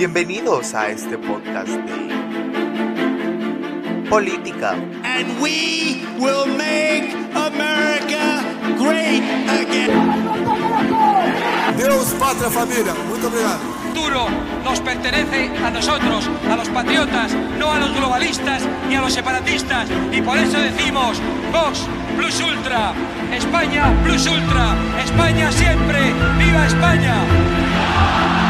Bienvenidos a este podcast de política. And we will make America great again. Deus, pátria, família. Muito obrigado. futuro nos pertenece a nosotros, a los patriotas, no a los globalistas ni a los separatistas. Y por eso decimos, Vox Plus Ultra, España Plus Ultra, España siempre, viva España.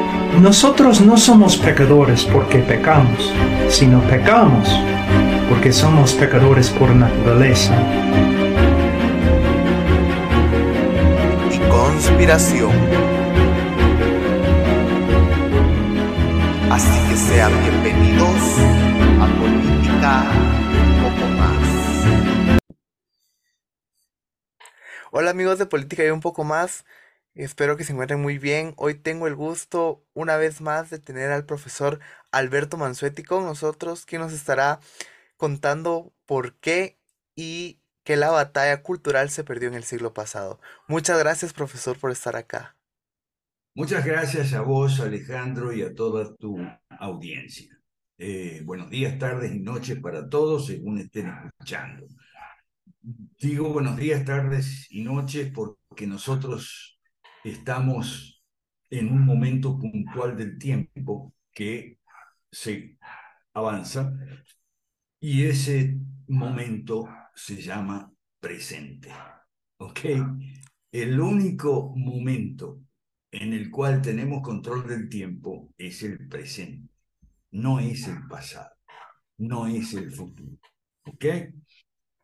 Nosotros no somos pecadores porque pecamos, sino pecamos porque somos pecadores por naturaleza. y conspiración. Así que sean bienvenidos a Política un poco más. Hola amigos de Política y un poco más. Espero que se encuentren muy bien. Hoy tengo el gusto una vez más de tener al profesor Alberto Mansuetti con nosotros, quien nos estará contando por qué y que la batalla cultural se perdió en el siglo pasado. Muchas gracias, profesor, por estar acá. Muchas gracias a vos, Alejandro, y a toda tu audiencia. Eh, buenos días, tardes y noches para todos, según estén escuchando. Digo buenos días, tardes y noches porque nosotros estamos en un momento puntual del tiempo que se avanza y ese momento se llama presente. ¿Ok? El único momento en el cual tenemos control del tiempo es el presente, no es el pasado, no es el futuro. ¿Ok?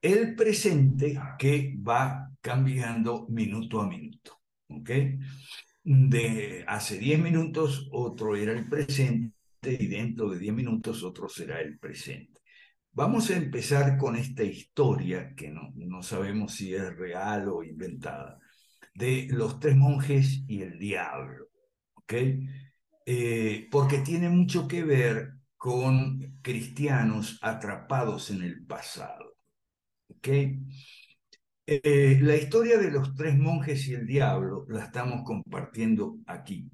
El presente que va cambiando minuto a minuto. ¿Ok? De hace 10 minutos otro era el presente y dentro de 10 minutos otro será el presente. Vamos a empezar con esta historia que no, no sabemos si es real o inventada de los tres monjes y el diablo, ¿ok? Eh, porque tiene mucho que ver con cristianos atrapados en el pasado, ¿ok? Eh, la historia de los tres monjes y el diablo la estamos compartiendo aquí.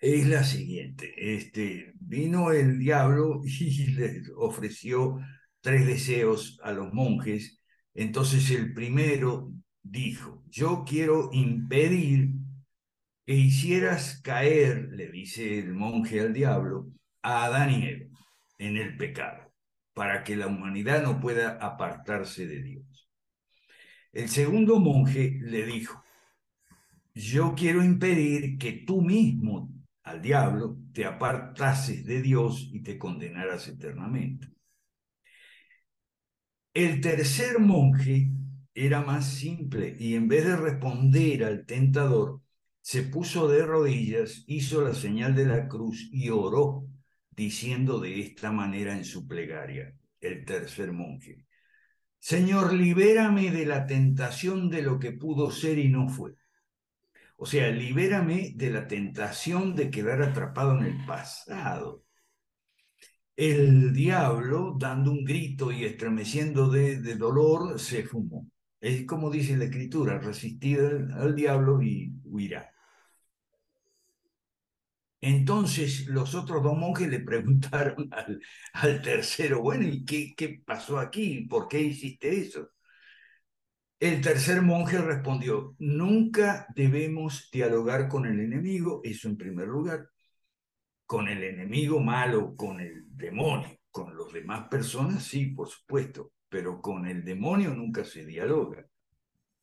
Es la siguiente, este, vino el diablo y les ofreció tres deseos a los monjes, entonces el primero dijo, yo quiero impedir que hicieras caer, le dice el monje al diablo, a Adán y en el pecado, para que la humanidad no pueda apartarse de Dios. El segundo monje le dijo, yo quiero impedir que tú mismo, al diablo, te apartases de Dios y te condenaras eternamente. El tercer monje era más simple y en vez de responder al tentador, se puso de rodillas, hizo la señal de la cruz y oró, diciendo de esta manera en su plegaria, el tercer monje, Señor, libérame de la tentación de lo que pudo ser y no fue. O sea, libérame de la tentación de quedar atrapado en el pasado. El diablo, dando un grito y estremeciendo de, dolor, se fumó. Es como dice la escritura, resistir al, al diablo y huirá. Entonces los otros dos monjes le preguntaron al, tercero, bueno, ¿y qué, qué pasó aquí? ¿Por qué hiciste eso? El tercer monje respondió, nunca debemos dialogar con el enemigo, eso en primer lugar, con el enemigo malo, con el demonio, con los demás personas, sí, por supuesto, pero con el demonio nunca se dialoga.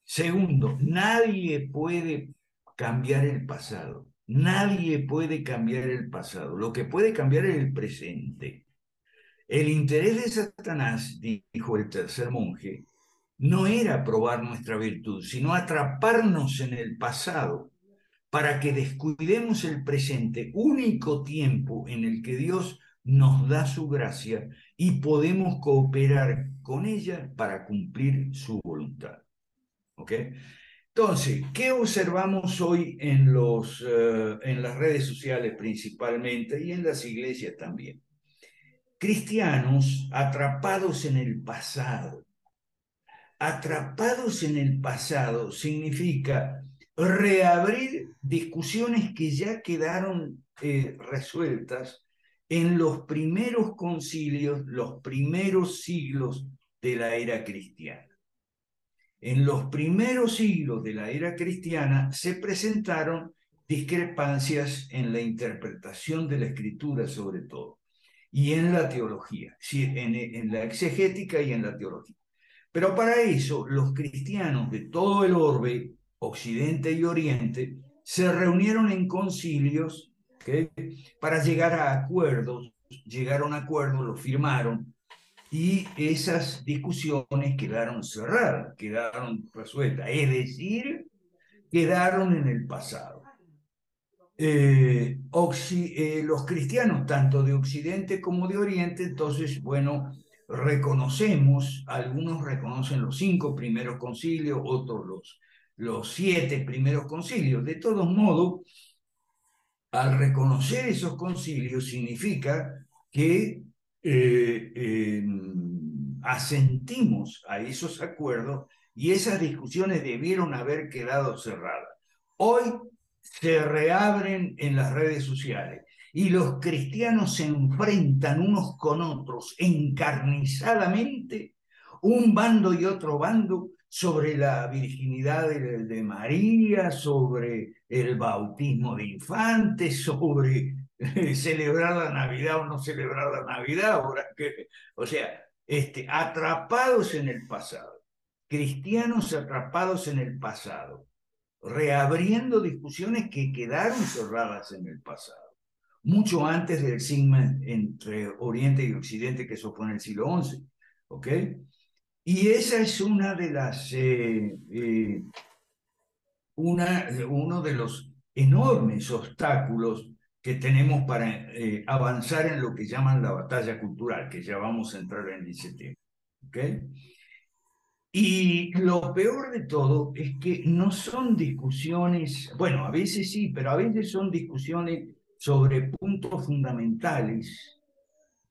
Segundo, nadie puede cambiar el pasado. Nadie puede cambiar el pasado. Lo que puede cambiar es el presente. El interés de Satanás, dijo el tercer monje, no era probar nuestra virtud, sino atraparnos en el pasado para que descuidemos el presente, único tiempo en el que Dios nos da su gracia y podemos cooperar con ella para cumplir su voluntad. ¿Ok? Entonces, ¿qué observamos hoy en, los, eh, en las redes sociales principalmente y en las iglesias también? Cristianos atrapados en el pasado. Atrapados en el pasado significa reabrir discusiones que ya quedaron eh, resueltas en los primeros concilios, los primeros siglos de la era cristiana. En los primeros siglos de la era cristiana se presentaron discrepancias en la interpretación de la escritura sobre todo y en la teología, en, en la exegética y en la teología. Pero para eso los cristianos de todo el orbe, Occidente y Oriente, se reunieron en concilios para llegar a acuerdos, llegaron a acuerdos, lo firmaron, y esas discusiones quedaron cerradas, quedaron resueltas, es decir, quedaron en el pasado. Eh, eh, los cristianos, tanto de Occidente como de Oriente, entonces, bueno, reconocemos, algunos reconocen los cinco primeros concilios, otros los, los siete primeros concilios. De todos modos, al reconocer esos concilios significa que eh, em, asentimos a esos acuerdos y esas discusiones debieron haber quedado cerradas. Hoy se reabren en las redes sociales y los cristianos se enfrentan unos con otros encarnizadamente, un bando y otro bando, sobre la virginidad de, María, sobre el bautismo de infantes, sobre celebrar la Navidad o no celebrar la Navidad, ahora que, o sea, este, atrapados en el pasado, cristianos atrapados en el pasado, reabriendo discusiones que quedaron cerradas en el pasado, mucho antes del sigma entre Oriente y Occidente, que eso fue en el siglo XI, ¿ok? Y esa es una de las, eh, eh, una, uno de los enormes obstáculos que tenemos para eh, avanzar en lo que llaman la batalla cultural, que ya vamos a entrar en ese tema. Y lo peor de todo es que no son discusiones, bueno, a veces sí, pero a veces son discusiones sobre puntos fundamentales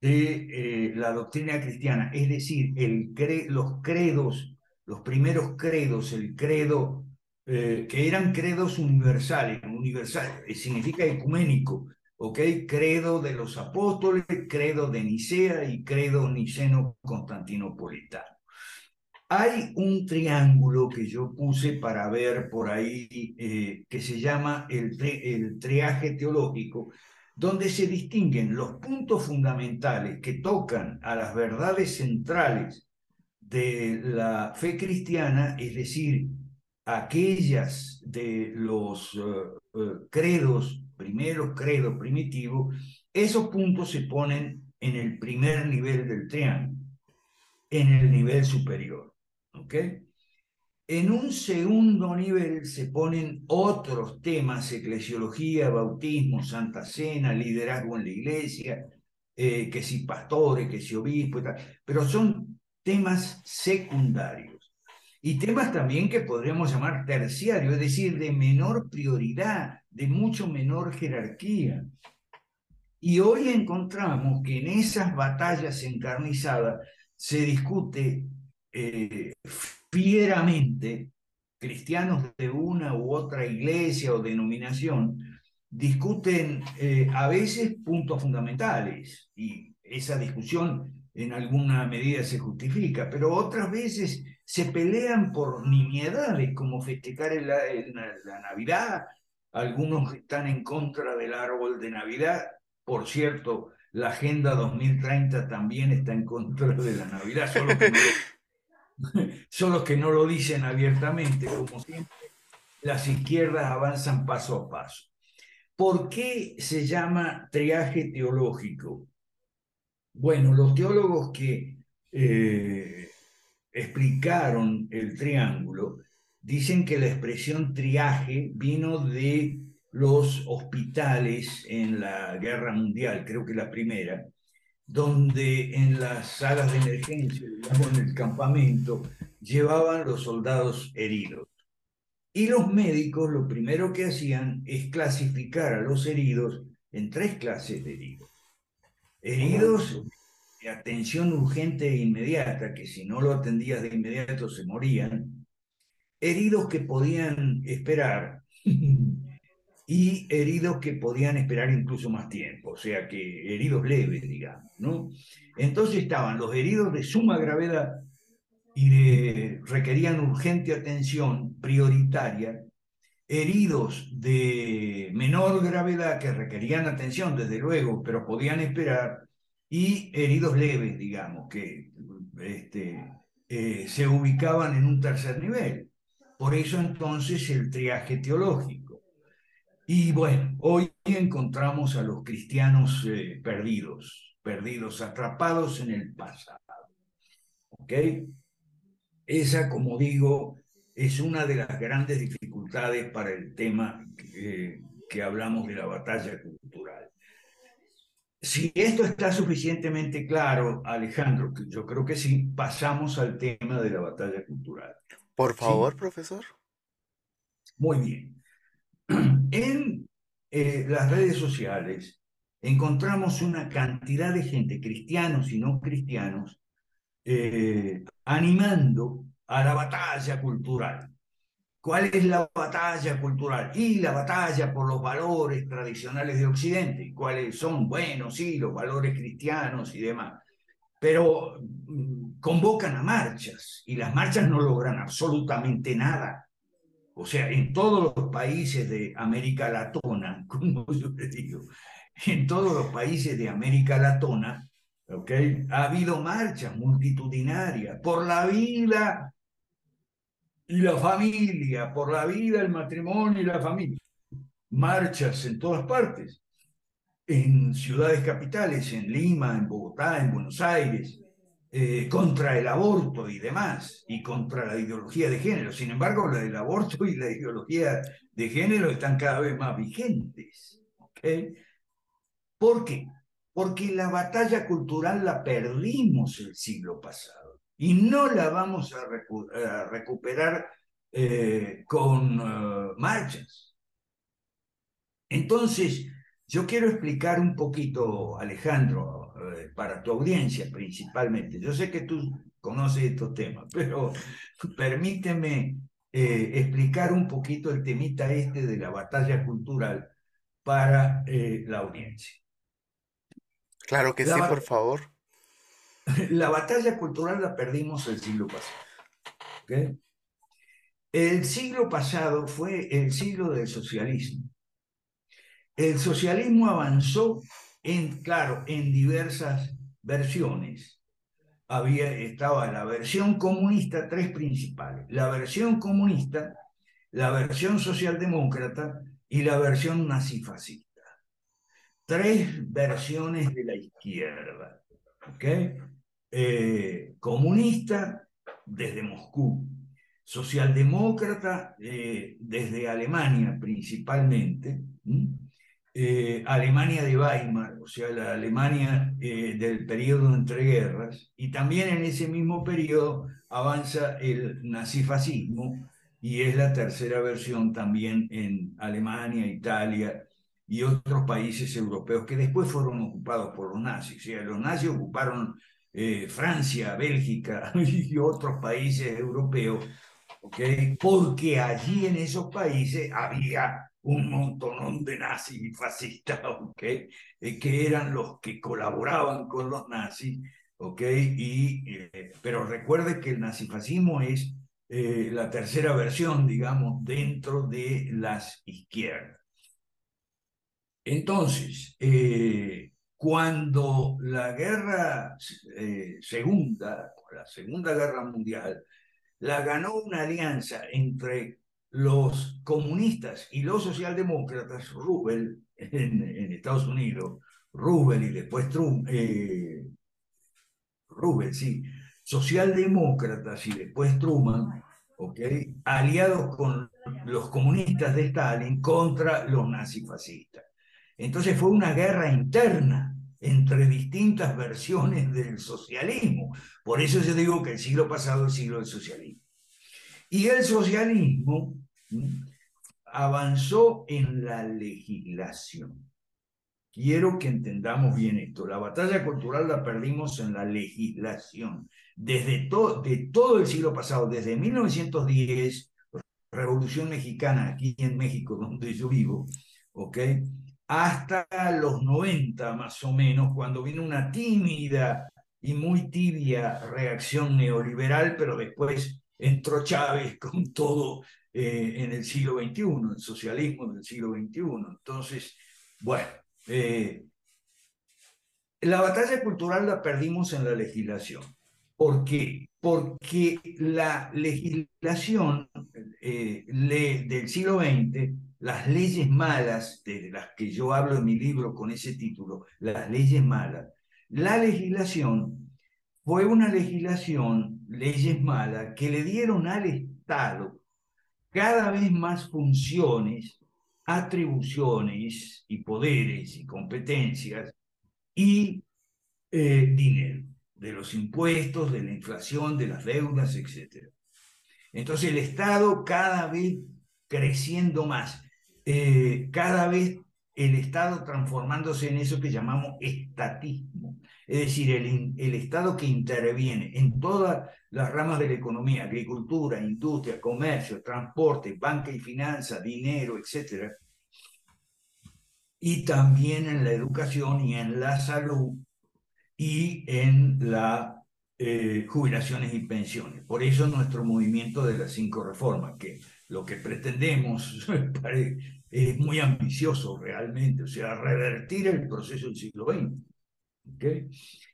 de eh, la doctrina cristiana, es decir, los credos, los primeros credos, el credo, eh, que eran credos universales, universal eh, significa ecuménico, ¿ok? Credo de los apóstoles, credo de Nicea y credo niceno-constantinopolitano. Hay un triángulo que yo puse para ver por ahí que se llama el, el triaje teológico, donde se distinguen los puntos fundamentales que tocan a las verdades centrales de la fe cristiana, es decir, aquellas de los eh, eh, credos, primeros credos primitivos, esos puntos se ponen en el primer nivel del triángulo, en el nivel superior. ¿Ok? En un segundo nivel se ponen otros temas, eclesiología, bautismo, santa cena, liderazgo en la iglesia, eh, que si pastores, que si obispos, pero son temas secundarios. Y temas también que podríamos llamar terciarios, es decir, de menor prioridad, de mucho menor jerarquía. Y hoy encontramos que en esas batallas encarnizadas se discute eh, fieramente cristianos de una u otra iglesia o denominación discuten eh, a veces puntos fundamentales y esa discusión en alguna medida se justifica, pero otras veces se pelean por nimiedades como festejar la, Navidad, algunos están en contra del árbol de Navidad, por cierto, la Agenda 2030 también está en contra de la Navidad, solo que no que no lo dicen abiertamente, como siempre, las izquierdas avanzan paso a paso. ¿Por qué se llama triaje teológico? Bueno, los teólogos que eh, explicaron el triángulo dicen que la expresión triaje vino de los hospitales en la guerra mundial, creo que la primera, donde en las salas de emergencia, digamos en el campamento, llevaban los soldados heridos. Y los médicos lo primero que hacían es clasificar a los heridos en tres clases de heridos. Heridos atención urgente e inmediata, que si no lo atendías de inmediato se morían. Heridos que podían esperar y heridos que podían esperar incluso más tiempo, o sea que heridos leves, digamos, ¿no? Entonces estaban los heridos de suma gravedad y de, requerían urgente atención prioritaria, heridos de menor gravedad que requerían atención, desde luego, pero podían esperar, y heridos leves, digamos, que este, eh, se ubicaban en un tercer nivel. Por eso entonces el triaje teológico. Y bueno, hoy encontramos a los cristianos eh, perdidos, perdidos, atrapados en el pasado. ¿Ok? Esa, como digo, es una de las grandes dificultades para el tema que, que hablamos de la batalla cultural. Si esto está suficientemente claro, Alejandro, que yo creo que sí, pasamos al tema de la batalla cultural. Por favor, Sí. profesor. Muy bien. En eh, las redes sociales encontramos una cantidad de gente, cristianos y no cristianos, eh, animando a la batalla cultural. ¿Cuál es la batalla cultural? Y la batalla por los valores tradicionales de Occidente. ¿Cuáles son? Bueno, sí, los valores cristianos y demás. Pero mm, convocan a marchas y las marchas no logran absolutamente nada. O sea, en todos los países de América Latona, como yo le digo, en todos los países de América Latona, ¿ok? Ha habido marchas multitudinarias por la vida y la familia, por la vida, el matrimonio y la familia. Marchas en todas partes, en ciudades capitales, en Lima, en Bogotá, en Buenos Aires, eh, contra el aborto y demás, y contra la ideología de género. Sin embargo, la del aborto y la ideología de género están cada vez más vigentes. ¿Por qué? Porque la batalla cultural la perdimos el siglo pasado y no la vamos a, recu a recuperar eh, con uh, marchas. Entonces, yo quiero explicar un poquito, Alejandro, eh, para tu audiencia principalmente. Yo sé que tú conoces estos temas, pero permíteme eh, explicar un poquito el temita este de la batalla cultural para eh, la audiencia. Claro que La sí, por favor. La batalla cultural la perdimos el siglo pasado. El siglo pasado fue el siglo del socialismo. El socialismo avanzó en, claro, en diversas versiones. Había, estaba la versión comunista, tres principales. La versión comunista, la versión socialdemócrata y la versión nazifascista. Tres versiones de la izquierda. ¿Ok? Eh, comunista desde Moscú, socialdemócrata eh, desde Alemania principalmente, eh, Alemania de Weimar, o sea, la Alemania del periodo entre guerras, y también en ese mismo periodo avanza el nazifascismo y es la tercera versión también en Alemania, Italia y otros países europeos que después fueron ocupados por los nazis. O sea, los nazis ocuparon eh, Francia, Bélgica y otros países europeos, ¿okay? porque allí en esos países había un montón de nazis y fascistas, ¿okay? eh, que eran los que colaboraban con los nazis, ¿okay? y, eh, pero recuerde que el nazifascismo es eh, la tercera versión, digamos, dentro de las izquierdas. Entonces, eh, cuando la guerra eh, segunda, la segunda guerra mundial, la ganó una alianza entre los comunistas y los socialdemócratas, Roosevelt en, Estados Unidos, Roosevelt y después Trump, eh, Roosevelt, sí, socialdemócratas y después Truman, ¿ok? aliados con los comunistas de Stalin contra los nazifascistas. Entonces fue una guerra interna entre distintas versiones del socialismo. Por eso yo digo que el siglo pasado es el siglo del socialismo. Y el socialismo avanzó en la legislación. Quiero que entendamos bien esto. La batalla cultural la perdimos en la legislación. Desde to de todo el siglo pasado, desde 1910, Revolución Mexicana, aquí en México, donde yo vivo, ¿ok? Hasta los 90 más o menos, cuando vino una tímida y muy tibia reacción neoliberal, pero después entró Chávez con todo eh, en el siglo XXI, el socialismo del siglo XXI. Entonces, bueno, eh, la batalla cultural la perdimos en la legislación. ¿Por qué? Porque la legislación eh, del siglo XX, las leyes malas, de las que yo hablo en mi libro con ese título, las leyes malas, la legislación fue una legislación, leyes malas, que le dieron al Estado cada vez más funciones, atribuciones y poderes y competencias y eh, dinero de los impuestos, de la inflación, de las deudas, etc. Entonces el Estado cada vez creciendo más, eh, cada vez el Estado transformándose en eso que llamamos estatismo, es decir, el, el, Estado que interviene en todas las ramas de la economía, agricultura, industria, comercio, transporte, banca y finanza, dinero, etc. Y también en la educación y en la salud y en las eh, jubilaciones y pensiones. Por eso nuestro movimiento de las cinco reformas, que lo que pretendemos es muy ambicioso realmente, o sea, revertir el proceso del siglo XX. ¿okay?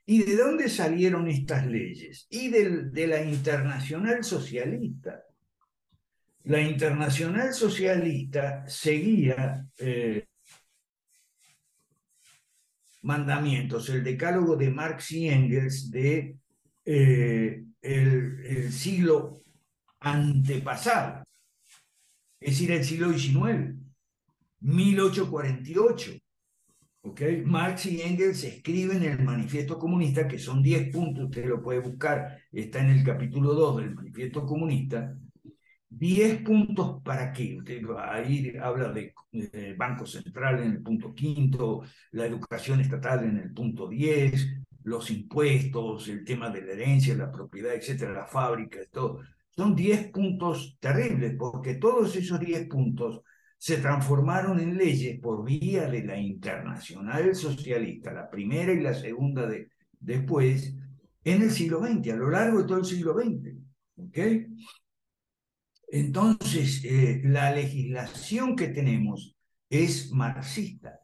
¿Y de dónde salieron estas leyes? Y de, de la internacional socialista. La internacional socialista seguía eh, mandamientos, el decálogo de Marx y Engels de eh, el, siglo antepasado, es decir, el siglo XIX, 1848. ¿okay? Marx y Engels escriben el manifiesto comunista, que son 10 puntos, usted lo puede buscar, está en el capítulo 2 del manifiesto comunista, 10 puntos para qué. Usted ahí habla de, Banco Central en el punto quinto, la educación estatal en el punto 10, los impuestos, el tema de la herencia, la propiedad, etcétera, la fábrica, todo. Son 10 puntos terribles, porque todos esos 10 puntos se transformaron en leyes por vía de la internacional socialista, la primera y la segunda de, después, en el siglo XX, a lo largo de todo el siglo XX. ¿ok?, entonces, eh, la legislación que tenemos es marxista,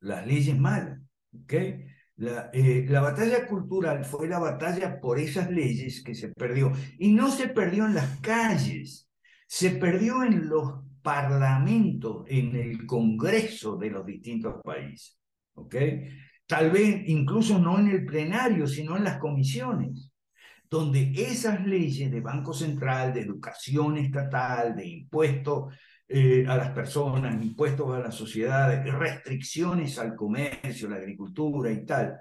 las leyes malas. ¿okay? La, eh, la, batalla cultural fue la batalla por esas leyes que se perdió. Y no se perdió en las calles, se perdió en los parlamentos, en el Congreso de los distintos países. ¿okay? Tal vez incluso no en el plenario, sino en las comisiones donde esas leyes de Banco Central, de educación estatal, de impuestos eh, a las personas, impuestos a las sociedades, restricciones al comercio, la agricultura y tal,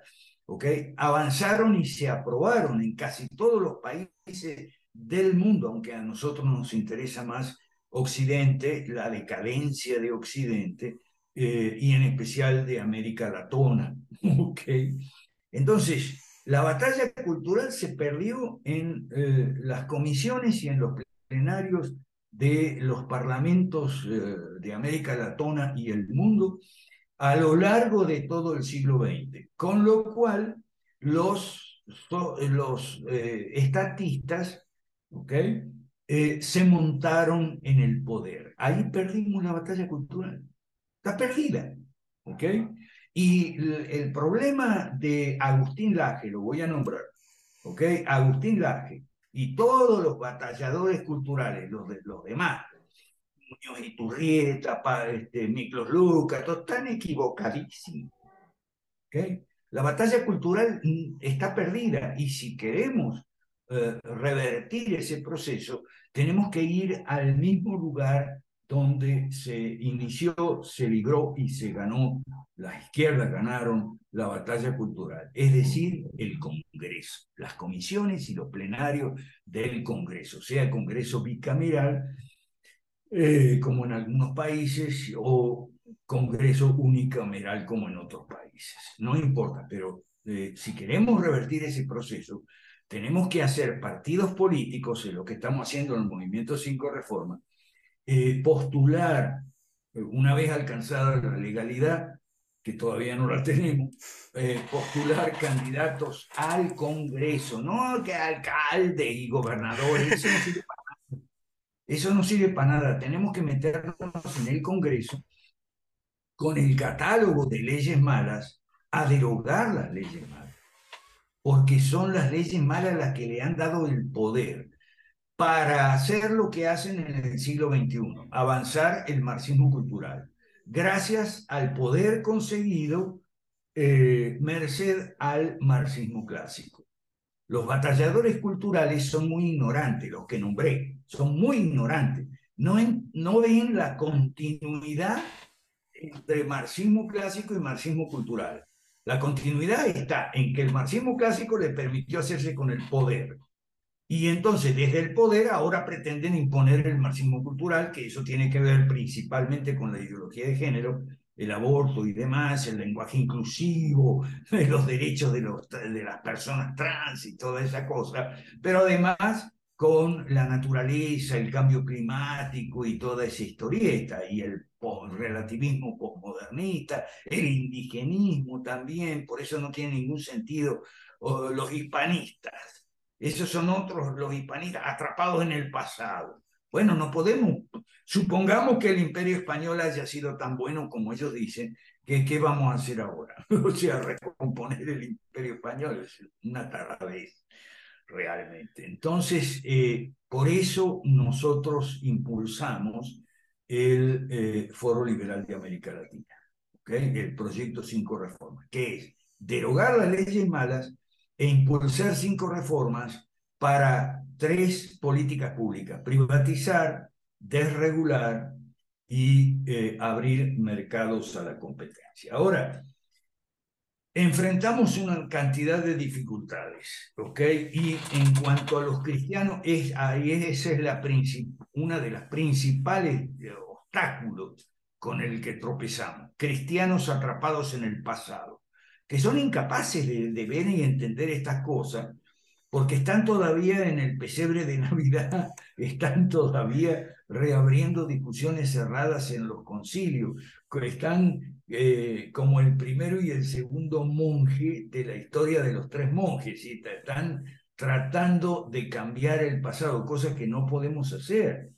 ¿okay? avanzaron y se aprobaron en casi todos los países del mundo, aunque a nosotros nos interesa más Occidente, la decadencia de Occidente, eh, y en especial de América Latona. ¿okay? Entonces, la batalla cultural se perdió en eh, las comisiones y en los plenarios de los parlamentos eh, de América Latona y el mundo a lo largo de todo el siglo XX, con lo cual los, los estatistas se montaron en el poder. Ahí perdimos la batalla cultural. Está perdida. ¿okay? Y el problema de Agustín Laje, lo voy a nombrar, ¿ok? Agustín Laje y todos los batalladores culturales, los, de, los demás, Muñoz Iturrieta, este, Miklos Lucas, todos están equivocadísimos. ¿ok? La batalla cultural mm, está perdida y si queremos eh, revertir ese proceso, tenemos que ir al mismo lugar donde se inició, se libró y se ganó, las izquierdas ganaron la batalla cultural, es decir, el Congreso, las comisiones y los plenarios del Congreso, sea Congreso bicameral, eh, como en algunos países, o Congreso unicameral como en otros países. No importa, pero eh, si queremos revertir ese proceso, tenemos que hacer partidos políticos, en lo que estamos haciendo en el Movimiento 5 Reforma, eh, postular, eh, una vez alcanzada la legalidad, que todavía no la tenemos, eh, postular candidatos al Congreso, no que alcalde y gobernadores, eso no sirve para nada. Eso no sirve para nada. Tenemos que meternos en el Congreso con el catálogo de leyes malas a derogar las leyes malas, porque son las leyes malas las que le han dado el poder para hacer lo que hacen en el siglo XXI, avanzar el marxismo cultural, gracias al poder conseguido eh, merced al marxismo clásico. Los batalladores culturales son muy ignorantes, los que nombré, son muy ignorantes, no, no ven la continuidad entre marxismo clásico y marxismo cultural. La continuidad está en que el marxismo clásico le permitió hacerse con el poder, y entonces desde el poder ahora pretenden imponer el marxismo cultural, que eso tiene que ver principalmente con la ideología de género, el aborto y demás, el lenguaje inclusivo, los derechos de, las personas trans y toda esa cosa, pero además con la naturaleza, el cambio climático y toda esa historieta, y el relativismo postmodernista, el indigenismo también, por eso no tiene ningún sentido los hispanistas esos son otros, los hispanistas, atrapados en el pasado. Bueno, no podemos, supongamos que el imperio español haya sido tan bueno como ellos dicen, que ¿qué vamos a hacer ahora? o sea, recomponer el imperio español es una vez realmente. Entonces, eh, por eso nosotros impulsamos el eh, Foro Liberal de América Latina, el proyecto Cinco Reformas, que es derogar las leyes malas e impulsar cinco reformas para tres políticas públicas, privatizar, desregular y eh, abrir mercados a la competencia. Ahora, enfrentamos una cantidad de dificultades, ¿ok? Y en cuanto a los cristianos, es, esa es una de las principales eh, obstáculos con el que tropezamos. Cristianos atrapados en el pasado que son incapaces de, ver y entender estas cosas, porque están todavía en el pesebre de Navidad, están todavía reabriendo discusiones cerradas en los concilios, están eh, como el primero y el segundo monje de la historia de los tres monjes, y están tratando de cambiar el pasado, cosas que no podemos hacer.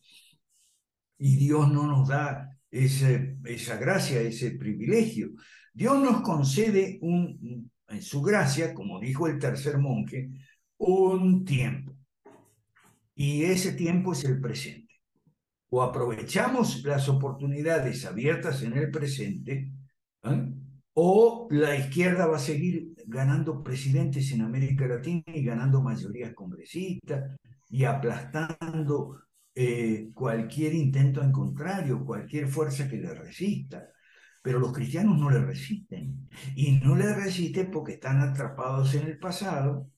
Y Dios no nos da ese, esa gracia, ese privilegio. Dios nos concede un, en su gracia, como dijo el tercer monje, un tiempo. Y ese tiempo es el presente. O aprovechamos las oportunidades abiertas en el presente, ¿eh? o la izquierda va a seguir ganando presidentes en América Latina y ganando mayorías congresistas y aplastando eh, cualquier intento en contrario, cualquier fuerza que le resista. Pero los cristianos no le resisten. Y no le resisten porque están atrapados en el pasado,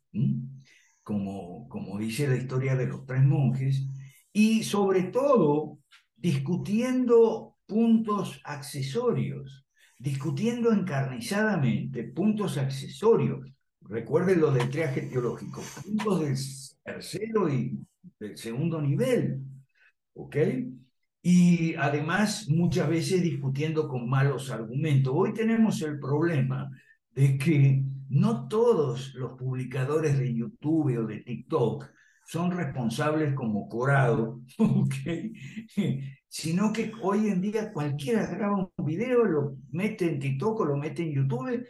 como, como dice la historia de los tres monjes, y sobre todo discutiendo puntos accesorios, discutiendo encarnizadamente puntos accesorios. Recuerden lo del triaje teológico, puntos del tercero y del segundo nivel, ¿ok? Y además muchas veces discutiendo con malos argumentos. Hoy tenemos el problema de que no todos los publicadores de YouTube o de TikTok son responsables como Corado, sino que hoy en día cualquiera graba un video, lo mete en TikTok o lo mete en YouTube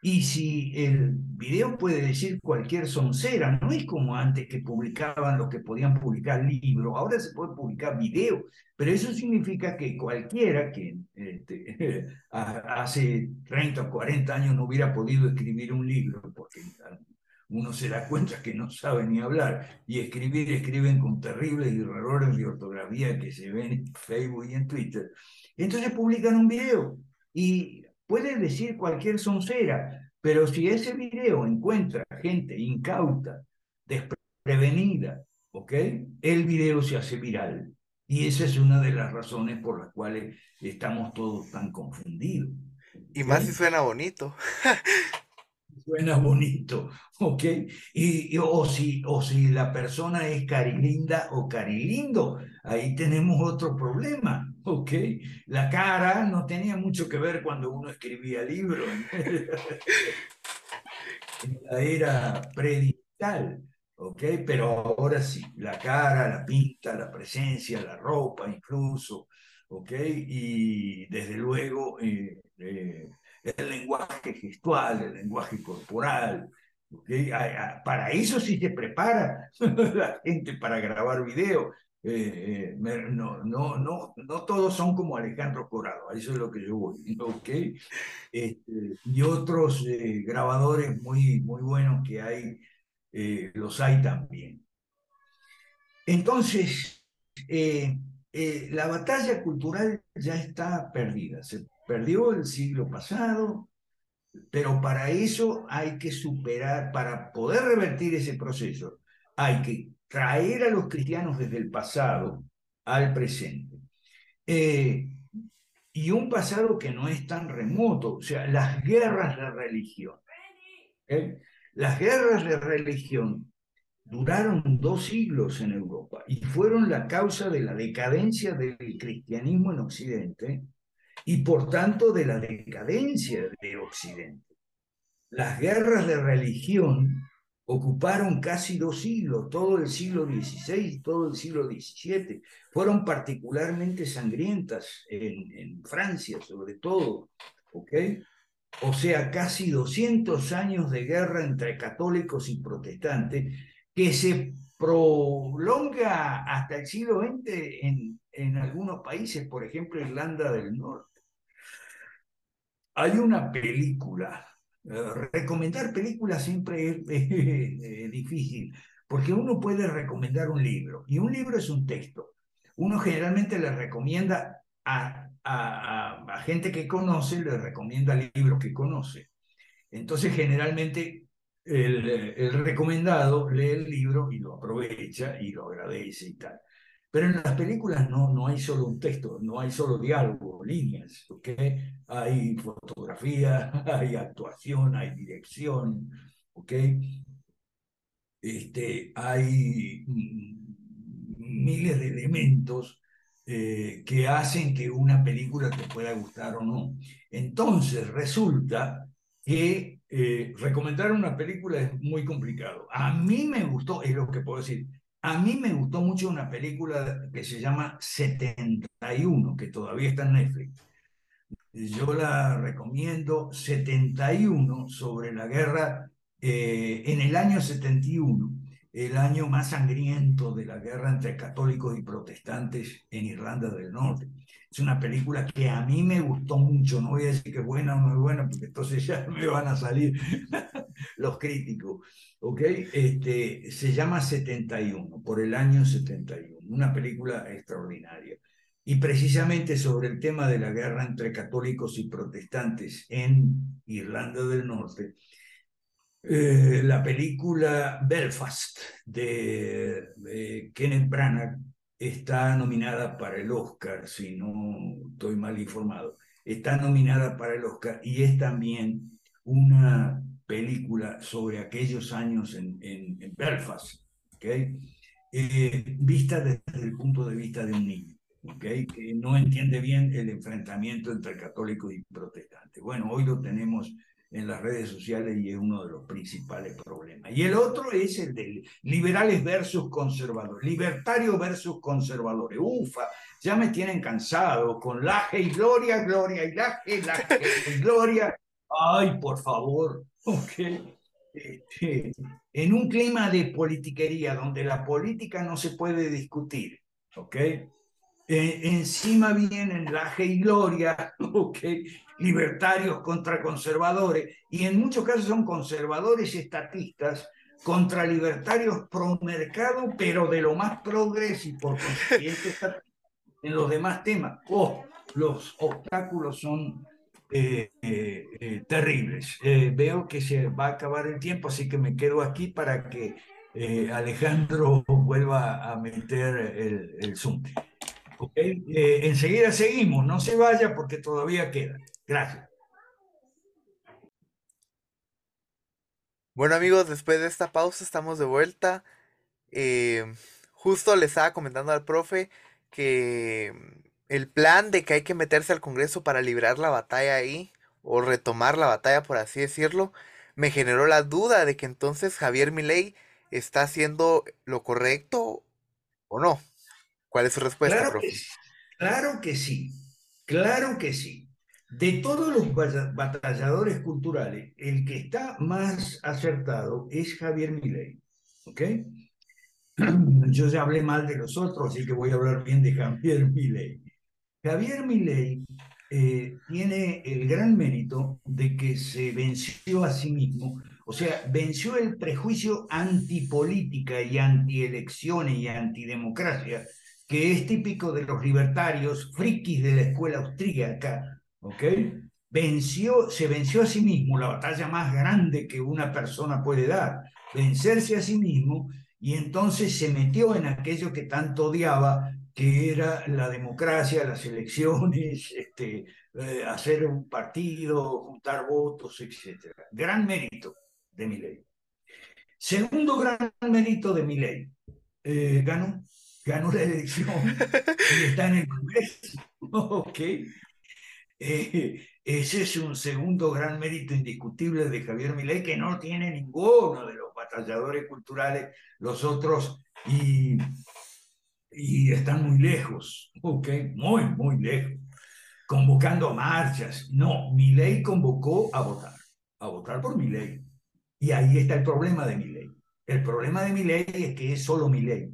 y si el video puede decir cualquier soncera, no es como antes que publicaban los que podían publicar libros, ahora se puede publicar video, pero eso significa que cualquiera que este, hace 30 o 40 años no hubiera podido escribir un libro, porque uno se da cuenta que no sabe ni hablar y escribir, escriben con terribles errores de ortografía que se ven en Facebook y en Twitter. Entonces publican un video y puede decir cualquier soncera, pero si ese video encuentra gente incauta, desprevenida, ¿ok? El video se hace viral. Y esa es una de las razones por las cuales estamos todos tan confundidos. Y más si suena bonito. Suena bonito, ¿ok? Y, o, si, o si la persona es carilinda o carilindo, ahí tenemos otro problema, ¿ok? La cara no tenía mucho que ver cuando uno escribía libros. la era predigital, ¿ok? Pero ahora sí, la cara, la pinta, la presencia, la ropa incluso, ¿ok? Y desde luego eh, eh, el lenguaje gestual, el lenguaje corporal. Para eso sí se prepara la gente para grabar video. Eh, no, no, no, no todos son como Alejandro Corado, eso es lo que yo voy. ¿okay? Este, y otros grabadores muy, muy buenos que hay eh, los hay también. Entonces, eh, eh, la batalla cultural ya está perdida, se perdió el siglo pasado, pero para eso hay que superar, para poder revertir ese proceso, hay que traer a los cristianos desde el pasado al presente. y un pasado que no es tan remoto, o sea, las guerras de religión. Las guerras de religión duraron dos siglos en Europa y fueron la causa de la decadencia del cristianismo en Occidente y por tanto de la decadencia de Occidente. Las guerras de religión ocuparon casi dos siglos, todo el siglo XVI, todo el siglo XVII, fueron particularmente sangrientas en, Francia sobre todo, o sea, casi 200 años de guerra entre católicos y protestantes, que se prolonga hasta el siglo XX en, en algunos países, por ejemplo, Irlanda del Norte. Hay una película, eh, recomendar películas siempre es eh, difícil, porque uno puede recomendar un libro, y un libro es un texto. Uno generalmente le recomienda a a, gente que conoce, le recomienda libros que conoce. Entonces, generalmente, el, el, recomendado lee el libro y lo aprovecha y lo agradece y tal. Pero en las películas no, no hay solo un texto, no hay solo diálogo, líneas, ¿okay? Hay fotografía, hay actuación, hay dirección, ¿ok? Este, hay miles de elementos eh, que hacen que una película te pueda gustar o no. Entonces resulta que eh, recomendar una película es muy complicado. A mí me gustó, es lo que puedo decir, a mí me gustó mucho una película que se llama 71, que todavía está en Netflix. Yo la recomiendo 71 sobre la guerra eh, en el año 71 el año más sangriento de la guerra entre católicos y protestantes en Irlanda del Norte. Es una película que a mí me gustó mucho, no voy a decir que es buena o no es buena, porque entonces ya me van a salir los críticos, ¿ok? Este, se llama 71, por el año 71, una película extraordinaria. Y precisamente sobre el tema de la guerra entre católicos y protestantes en Irlanda del Norte, eh, la película Belfast de, Kenneth Branagh está nominada para el Oscar, si no estoy mal informado. Está nominada para el Oscar y es también una película sobre aquellos años en, Belfast, ¿okay? Eh, vista desde el punto de vista de un niño. ¿okay? que no entiende bien el enfrentamiento entre católicos y protestantes. Bueno, hoy lo tenemos en las redes sociales y es uno de los principales problemas. Y el otro es el de liberales versus conservadores, libertarios versus conservadores. Ufa, ya me tienen cansado con laje y gloria, gloria y laje, laje y gloria. Ay, por favor, ok. Este, en un clima de politiquería donde la política no se puede discutir, ¿ok? Eh, encima vienen la y gloria, okay, libertarios contra conservadores, y en muchos casos son conservadores estatistas contra libertarios pro mercado, pero de lo más progres y por consiguiente en los demás temas. Oh, los obstáculos son eh, eh, eh, terribles. veo que se va a acabar el tiempo, así que me quedo aquí para que Alejandro vuelva a meter el, el Zoom. enseguida seguimos, no se vaya porque todavía queda. Gracias. Bueno amigos, después de esta pausa estamos de vuelta. justo le estaba comentando al profe que el plan de que hay que meterse al Congreso para librar la batalla ahí, o retomar la batalla, por así decirlo, me generó la duda de que entonces Javier Milei está haciendo lo correcto o no. ¿Cuál es su respuesta, claro profe? Que, claro que sí, claro que sí. De todos los batalladores culturales, el que está más acertado es Javier Milei. ¿Ok? Yo ya hablé mal de los otros, así que voy a hablar bien de Javier Milei. Javier Milei eh, tiene el gran mérito de que se venció a sí mismo, o sea, venció el prejuicio antipolítica y antielecciones y antidemocracia que es típico de los libertarios frikis de la escuela austríaca, ¿ok? Venció, se venció a sí mismo, la batalla más grande que una persona puede dar, vencerse a sí mismo, y entonces se metió en aquello que tanto odiaba, que era la democracia, las elecciones, este, eh, hacer un partido, juntar votos, etc. Gran mérito de mi ley. Segundo gran mérito de mi ley, eh, ganó, ganó la elección y está en el Congreso. ok. Eh, ese es un segundo gran mérito indiscutible de Javier Milei que no tiene ninguno de los batalladores culturales, los otros, y y están muy lejos, ¿ok? Muy, muy lejos. Convocando marchas. No, mi ley convocó a votar, a votar por mi ley. Y ahí está el problema de mi ley. El problema de mi ley es que es solo mi ley.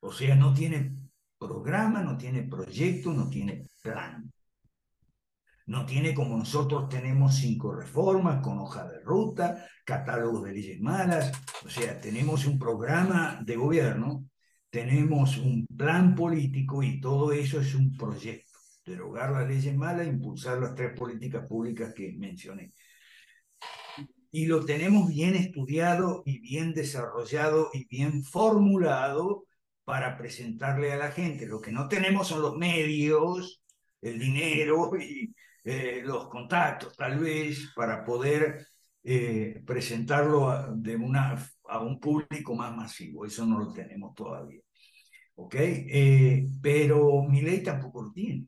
O sea, no tiene programa, no tiene proyecto, no tiene plan. No tiene como nosotros tenemos cinco reformas con hoja de ruta, catálogos de leyes malas. O sea, tenemos un programa de gobierno tenemos un plan político y todo eso es un proyecto. Derogar las leyes malas, impulsar las tres políticas públicas que mencioné. Y lo tenemos bien estudiado y bien desarrollado y bien formulado para presentarle a la gente. Lo que no tenemos son los medios, el dinero y eh, los contactos, tal vez, para poder eh, presentarlo de una, a un público más masivo. Eso no lo tenemos todavía. ¿Ok? Eh, pero mi tampoco lo tiene.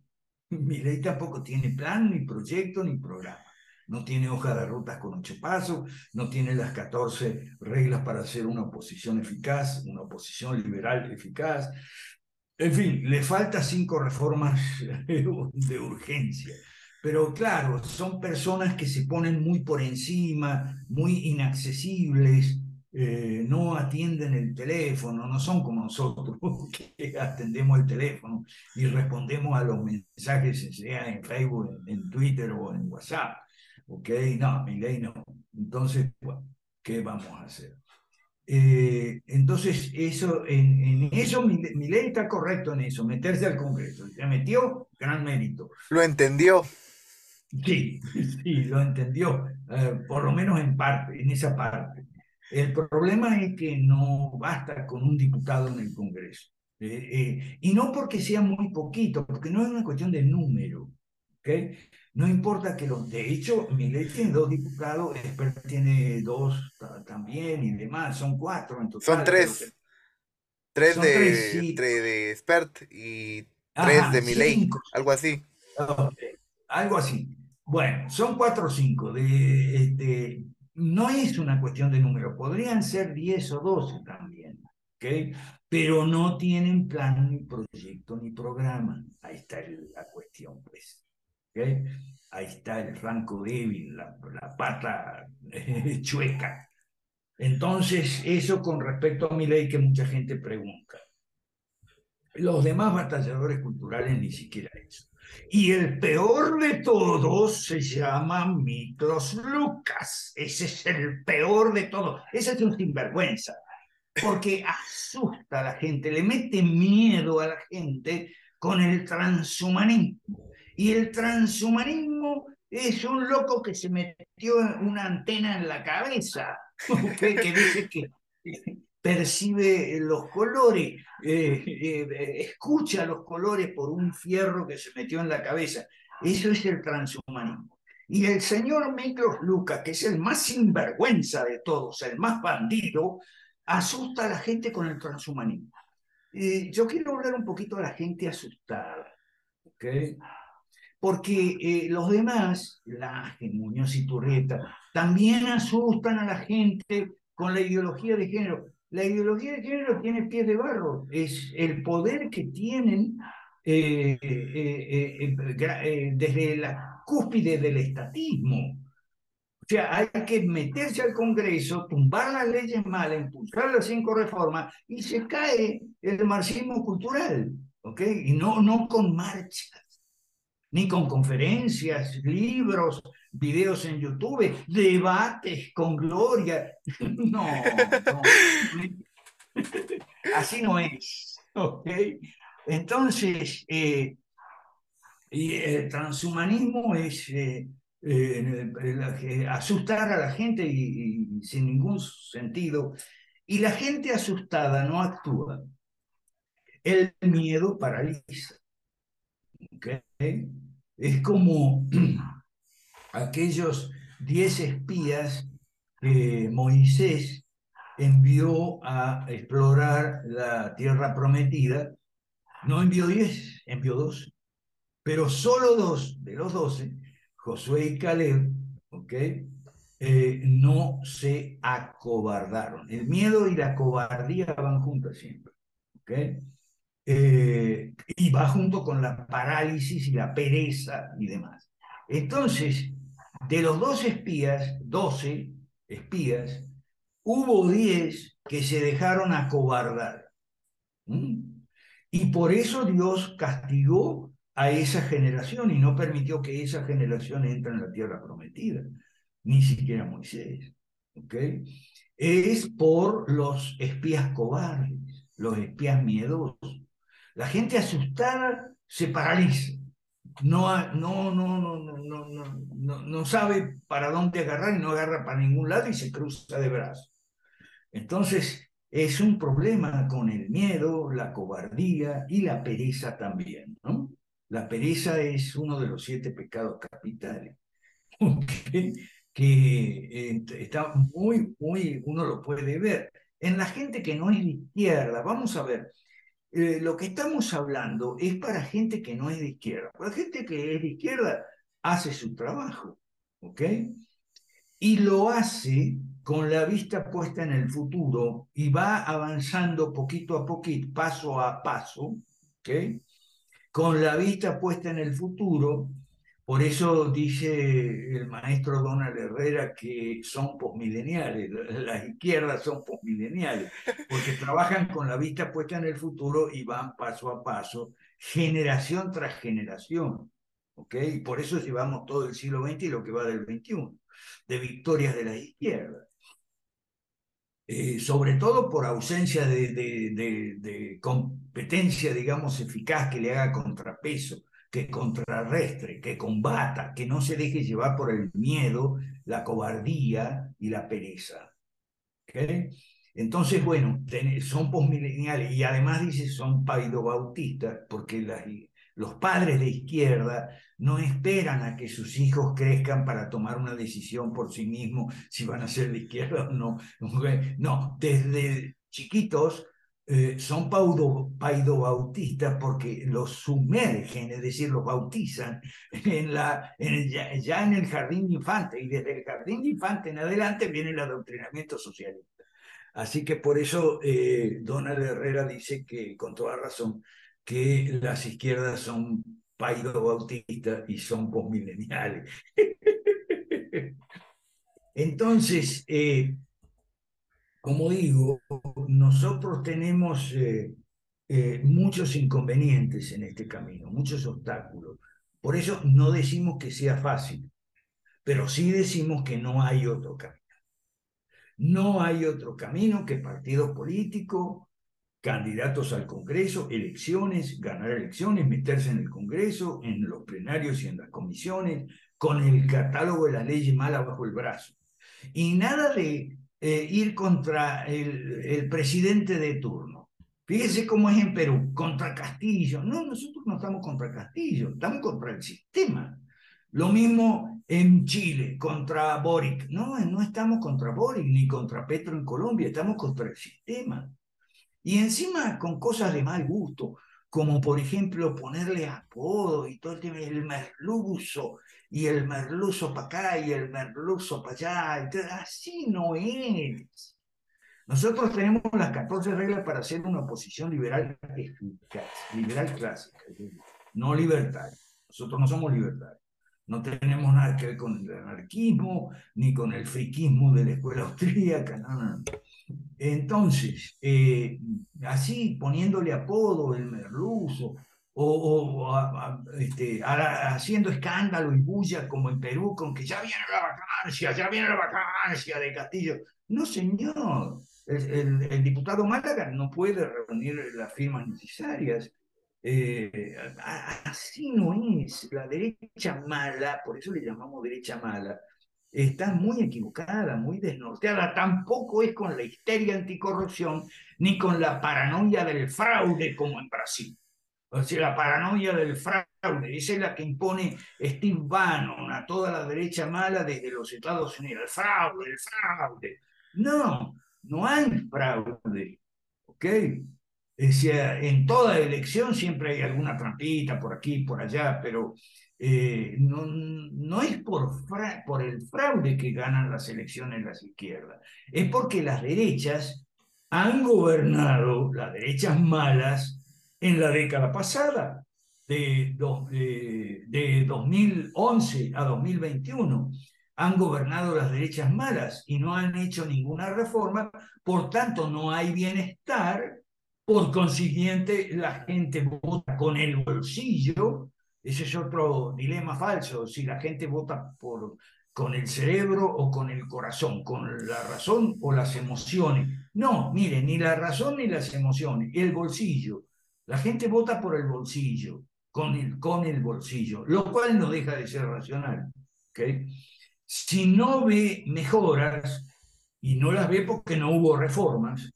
Mi ley tampoco tiene plan, ni proyecto, ni programa. No tiene hoja de rutas con ocho pasos, no tiene las 14 reglas para hacer una oposición eficaz, una oposición liberal eficaz. En fin, le falta cinco reformas de urgencia. Pero claro, son personas que se ponen muy por encima, muy inaccesibles, eh, no atienden el teléfono, no son como nosotros, que atendemos el teléfono y respondemos a los mensajes, sea en Facebook, en, Twitter o en WhatsApp. ¿Ok? No, mi ley no. Entonces, ¿qué vamos a hacer? Eh, entonces, eso, en, eso mi, ley está correcto en eso, meterse al Congreso. Se metió, gran mérito. Lo entendió. Sí, sí, lo entendió, eh, por lo menos en parte, en esa parte. El problema es que no basta con un diputado en el Congreso. Eh, eh, y no porque sea muy poquito, porque no es una cuestión de número. ¿okay? No importa que los. De hecho, ley tiene dos diputados, Expert tiene dos también y demás, son cuatro en total. Son tres. Tres, de, tres, de Expert y tres de ley, algo así. Algo así. Bueno, son cuatro o cinco. De, este, no es una cuestión de número, podrían ser 10 o 12 también. Pero no tienen plan, ni proyecto, ni programa. Ahí está la cuestión, pues. Ahí está el ranco débil, la, pata chueca. Entonces, eso con respecto a mi ley que mucha gente pregunta. Los demás batalladores culturales ni siquiera eso. Y el peor de todos se llama Miklos Lucas. Ese es el peor de todos. Ese es un sinvergüenza. Porque asusta a la gente, le mete miedo a la gente con el transhumanismo. Y el transhumanismo es un loco que se metió una antena en la cabeza, que dice que percibe los colores, eh, eh, escucha los colores por un fierro que se metió en la cabeza. Eso es el transhumanismo. Y el señor Miklos Lucas, que es el más sinvergüenza de todos, el más bandido, asusta a la gente con el transhumanismo. Eh, yo quiero hablar un poquito a la gente asustada. Porque los demás, la Muñoz y Turrieta, también asustan a la gente con la ideología de género. La ideología de género tiene pies de barro, es el poder que tienen eh, eh, eh, desde la cúspide del estatismo. O sea, hay que meterse al Congreso, tumbar las leyes malas, impulsar las cinco reformas y se cae el marxismo cultural, ¿ok? Y no, no con marchas, ni con conferencias, libros, videos en YouTube, debates con gloria. No, no. Así no es. ¿ok? Entonces, eh, y el transhumanismo es eh, eh, asustar a la gente y, sin ningún sentido. Y la gente asustada no actúa. El miedo paraliza. ¿okay? Es como aquellos diez espías que Moisés envió a explorar la tierra prometida. No envió diez, envió dos. Pero solo dos de los doce, Josué y Caleb, eh, no se acobardaron. El miedo y la cobardía van juntas siempre. Eh, y va junto con la parálisis y la pereza y demás. Entonces, de los dos espías, 12 espías, hubo 10 que se dejaron acobardar. Y por eso Dios castigó a esa generación y no permitió que esa generación entre en la tierra prometida, ni siquiera Moisés. Es por los espías cobardes, los espías miedosos. La gente asustada se paraliza no, no, no, no, no, no, no, sabe para dónde agarrar y no agarra para ningún lado y se cruza de brazos. Entonces, es un problema con el miedo, la cobardía y la pereza también, ¿no? La pereza es uno de los siete pecados capitales, que eh, está muy, muy, uno lo puede ver. En la gente que no es de izquierda, vamos a ver, eh, lo que estamos hablando es para gente que no es de izquierda. La gente que es de izquierda hace su trabajo, ¿ok? Y lo hace con la vista puesta en el futuro y va avanzando poquito a poquito, paso a paso, ¿ok? Con la vista puesta en el futuro por eso dice el maestro Donald Herrera que son posmileniales, las izquierdas son posmileniales, porque trabajan con la vista puesta en el futuro y van paso a paso, generación tras generación. ¿ok? Y por eso llevamos todo el siglo XX y lo que va del XXI, de victorias de la izquierda. Eh, sobre todo por ausencia de competencia, digamos, eficaz que le haga contrapeso que contrarrestre, que combata, que no se deje llevar por el miedo, la cobardía y la pereza. Entonces, bueno, son posmileniales y además dice son paidobautistas porque los padres de izquierda no esperan a que sus hijos crezcan para tomar una decisión por sí mismos si van a ser de izquierda o no. No, desde chiquitos eh, son paidobautistas porque los sumergen, es decir, los bautizan en la, ya, en el jardín de infante y desde el jardín de infante en adelante viene el adoctrinamiento socialista. Así que por eso eh, Donald Herrera dice que, con toda razón, que las izquierdas son paidobautistas y son posmileniales. Entonces, eh, como digo, nosotros tenemos eh, eh, muchos inconvenientes en este camino, muchos obstáculos. Por eso no decimos que sea fácil, pero sí decimos que no hay otro camino. No hay otro camino que partidos políticos, candidatos al Congreso, elecciones, ganar elecciones, meterse en el Congreso, en los plenarios y en las comisiones, con el catálogo de la ley mala bajo el brazo. Y nada de eh, ir contra el, el presidente de turno. Fíjese cómo es en Perú, contra Castillo. No, nosotros no estamos contra Castillo, estamos contra el sistema. Lo mismo en Chile, contra Boric. No, no estamos contra Boric ni contra Petro en Colombia, estamos contra el sistema. Y encima con cosas de mal gusto, como por ejemplo ponerle apodo y todo el tema, el merluzo, y el merluzo para acá y el merluzo para allá. así no es. Nosotros tenemos las 14 reglas para hacer una oposición liberal eficaz, liberal clásica, no libertaria. Nosotros no somos libertarios. No tenemos nada que ver con el anarquismo ni con el friquismo de la escuela austríaca. No, no, no. Entonces, eh, así poniéndole apodo, el merluzo, o, este, haciendo escándalo y bulla como en Perú con que ya viene la vacancia, ya viene la vacancia de Castillo. No, señor. El, el, diputado Málaga no puede reunir las firmas necesarias. Eh, así no es. La derecha mala, por eso le llamamos derecha mala, está muy equivocada, muy desnorteada. Tampoco es con la histeria anticorrupción ni con la paranoia del fraude como en Brasil. O sea, la paranoia del fraude, esa es la que impone Steve Bannon a toda la derecha mala desde los Estados Unidos. El fraude, el fraude. No, no hay fraude. ¿Ok? Sea, en toda elección siempre hay alguna trampita por aquí, por allá, pero eh, no, no, es por, por el fraude que ganan las elecciones las izquierdas, es porque las derechas han gobernado, las derechas malas, en la década pasada, de, de, 2011 a 2021 han gobernado las derechas malas y no han hecho ninguna reforma, por tanto no hay bienestar, por consiguiente la gente vota con el bolsillo, ese es otro dilema falso, si la gente vota por, con el cerebro o con el corazón, con la razón o las emociones. No, mire, ni la razón ni las emociones, el bolsillo. La gente vota por el bolsillo, con el, con el bolsillo, lo cual no deja de ser racional. ¿okay? Si no ve mejoras, y no las ve porque no hubo reformas,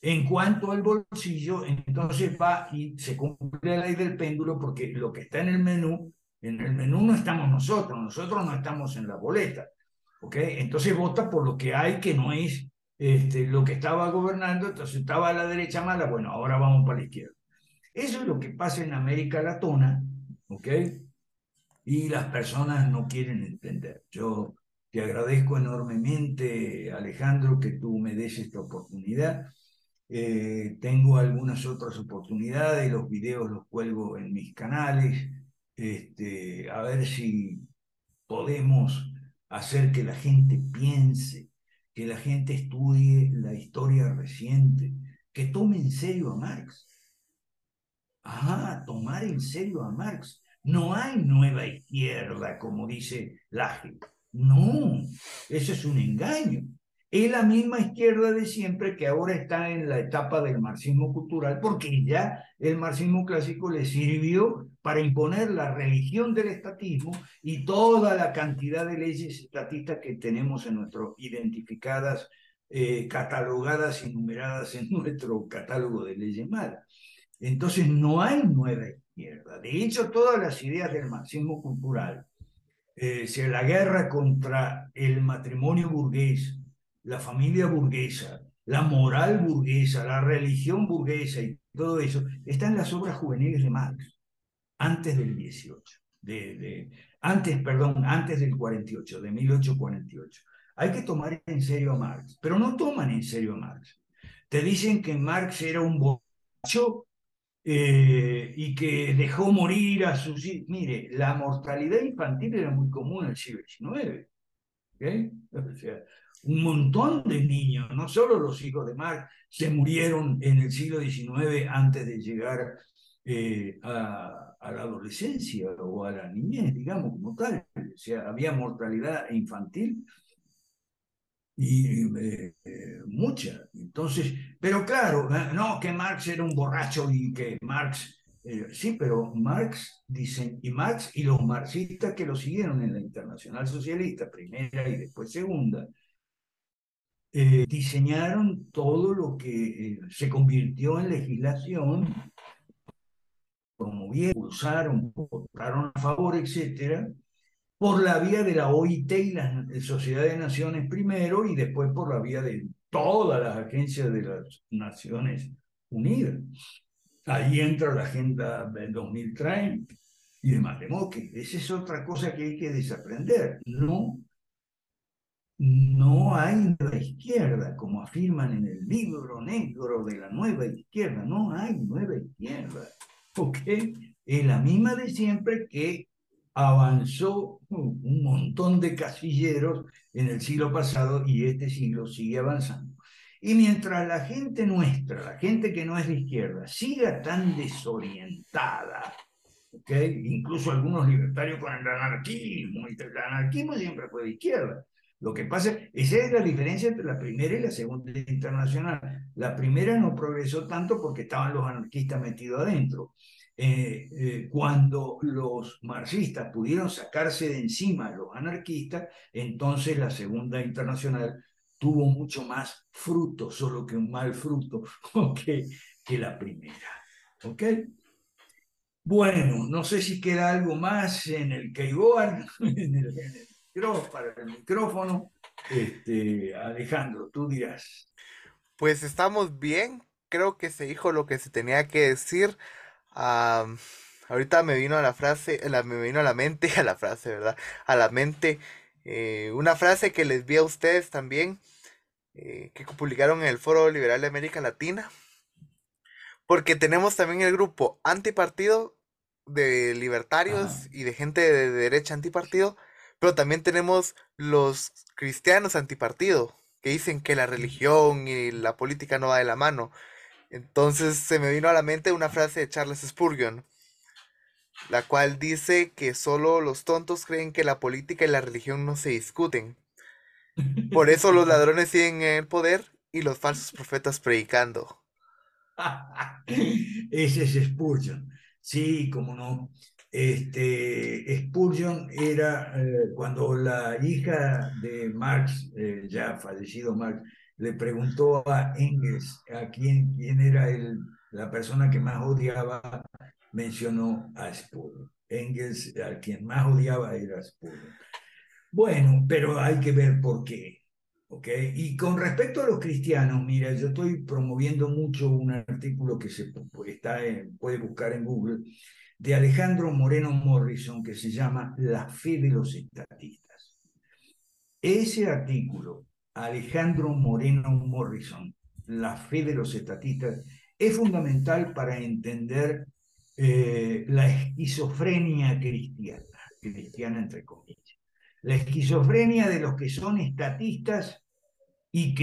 en cuanto al bolsillo, entonces va y se cumple la ley del péndulo porque lo que está en el menú, en el menú no estamos nosotros, nosotros no estamos en la boleta. ¿okay? Entonces vota por lo que hay que no es este, lo que estaba gobernando, entonces estaba a la derecha mala, bueno, ahora vamos para la izquierda. Eso es lo que pasa en América Latina, ¿ok? Y las personas no quieren entender. Yo te agradezco enormemente, Alejandro, que tú me des esta oportunidad. Eh, tengo algunas otras oportunidades, los videos los cuelgo en mis canales, este, a ver si podemos hacer que la gente piense, que la gente estudie la historia reciente, que tome en serio a Marx. Ah, tomar en serio a Marx. No hay nueva izquierda, como dice Laje. No, eso es un engaño. Es la misma izquierda de siempre que ahora está en la etapa del marxismo cultural, porque ya el marxismo clásico le sirvió para imponer la religión del estatismo y toda la cantidad de leyes estatistas que tenemos en nuestro identificadas, eh, catalogadas y numeradas en nuestro catálogo de leyes malas. Entonces no hay nueva izquierda. De hecho, todas las ideas del marxismo cultural, eh, la guerra contra el matrimonio burgués, la familia burguesa, la moral burguesa, la religión burguesa y todo eso, está en las obras juveniles de Marx, antes del 18, de, antes, perdón, antes del 48, de 1848. Hay que tomar en serio a Marx, pero no toman en serio a Marx. Te dicen que Marx era un borracho eh, y que dejó morir a sus hijos. Mire, la mortalidad infantil era muy común en el siglo XIX. Un montón de niños, no solo los hijos de Marx, se murieron en el siglo XIX antes de llegar eh, a, la adolescencia o a la niñez, digamos, como tal. O sea, había mortalidad infantil y eh, mucha. Entonces, pero claro, no que Marx era un borracho y que Marx eh, sí, pero Marx dicen, y Marx y los marxistas que lo siguieron en la Internacional Socialista, primera y después segunda, eh, diseñaron todo lo que eh, se convirtió en legislación, promovieron, impulsaron, votaron a favor, etcétera, por la vía de la OIT y la Sociedad de Naciones primero y después por la vía de todas las agencias de las Naciones Unidas. Ahí entra la Agenda del 2030 y demás. De modo que esa es otra cosa que hay que desaprender. No, no hay nueva izquierda, como afirman en el libro negro de la nueva izquierda. No hay nueva izquierda. ¿Ok? Es la misma de siempre que avanzó un montón de casilleros en el siglo pasado y este siglo sigue avanzando. Y mientras la gente nuestra, la gente que no es de izquierda, siga tan desorientada, ¿okay? incluso algunos libertarios con el anarquismo, el anarquismo siempre fue de izquierda. Lo que pasa, esa es la diferencia entre la primera y la segunda internacional. La primera no progresó tanto porque estaban los anarquistas metidos adentro. Eh, eh, cuando los marxistas pudieron sacarse de encima a los anarquistas, entonces la segunda internacional tuvo mucho más fruto, solo que un mal fruto, que, que la primera. ¿Ok? Bueno, no sé si queda algo más en el keyboard, en el, para el micrófono. Este, Alejandro, tú dirás. Pues estamos bien, creo que se dijo lo que se tenía que decir. ahorita me vino a la frase, me vino a la mente, a la frase, ¿verdad? A la mente eh, una frase que les vi a ustedes también, eh, que publicaron en el Foro Liberal de América Latina. Porque tenemos también el grupo antipartido de libertarios y de gente de derecha antipartido, pero también tenemos los cristianos antipartido, que dicen que la religión y la política no va de la mano. Entonces se me vino a la mente una frase de Charles Spurgeon, la cual dice que solo los tontos creen que la política y la religión no se discuten. Por eso los ladrones siguen en el poder y los falsos profetas predicando. Ese es Spurgeon. Sí, como no. Este, Spurgeon era eh, cuando la hija de Marx, eh, ya fallecido Marx, le preguntó a Engels a quién, quién era el, la persona que más odiaba, mencionó a. Engels, a quien más odiaba era Spurgeon. Bueno, pero hay que ver por qué. ¿ok? Y con respecto a los cristianos, mira, yo estoy promoviendo mucho un artículo que se está puede buscar en Google de Alejandro Moreno Morrison que se llama La fe de los estatistas. Ese artículo, Alejandro Moreno Morrison, La fe de los estatistas, es fundamental para entender eh, la esquizofrenia cristiana, cristiana entre comillas. La esquizofrenia de los que son estatistas y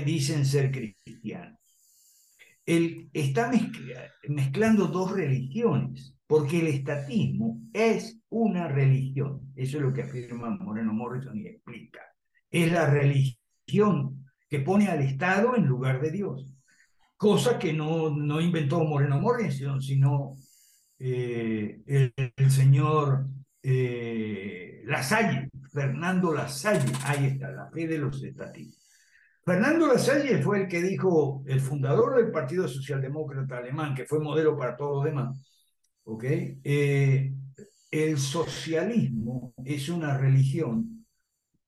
dicen ser cristianos. Él está mezclando dos religiones porque el estatismo es una religión. Eso es lo que afirma Moreno Morrison y explica. Es la religión que pone al Estado en lugar de Dios. Cosa que no, no inventó Moreno Morrison, sino eh, el, señor eh, Lasalle, Fernando Lasalle. Ahí está, la fe de los estatistas. Fernando Lasalle fue el que dijo, el fundador del Partido Socialdemócrata Alemán, que fue modelo para todos los demás, ¿ok? Eh, el socialismo es una religión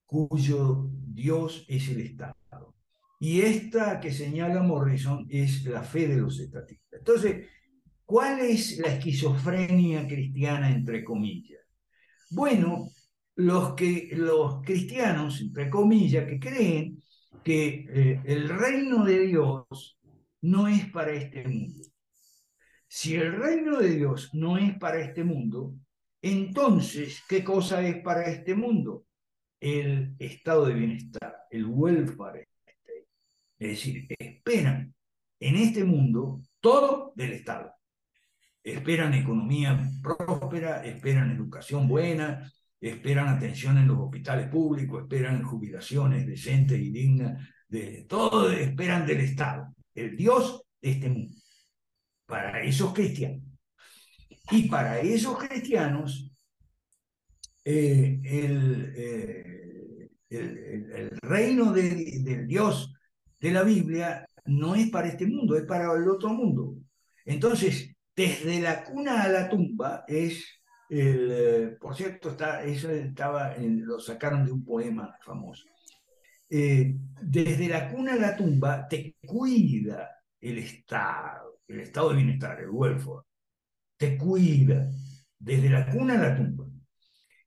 cuyo Dios es el Estado. Y esta que señala Morrison es la fe de los estatistas. Entonces, ¿cuál es la esquizofrenia cristiana, entre comillas? Bueno, los, que, los cristianos, entre comillas, que creen que eh, el reino de Dios no es para este mundo. Si el reino de Dios no es para este mundo, entonces, ¿qué cosa es para este mundo? el estado de bienestar, el welfare. Es decir, esperan en este mundo todo del Estado. Esperan economía próspera, esperan educación buena, esperan atención en los hospitales públicos, esperan jubilaciones decentes y dignas, de todo esperan del Estado, el Dios de este mundo, para esos cristianos. Y para esos cristianos, eh, el, eh, el, reino de, del Dios de la Biblia no es para este mundo, es para el otro mundo. Entonces, desde la cuna a la tumba es el, eh, por cierto, está, eso estaba, lo sacaron de un poema famoso. Eh, desde la cuna a la tumba te cuida el Estado, el estado de bienestar, el welfare. Te cuida desde la cuna a la tumba.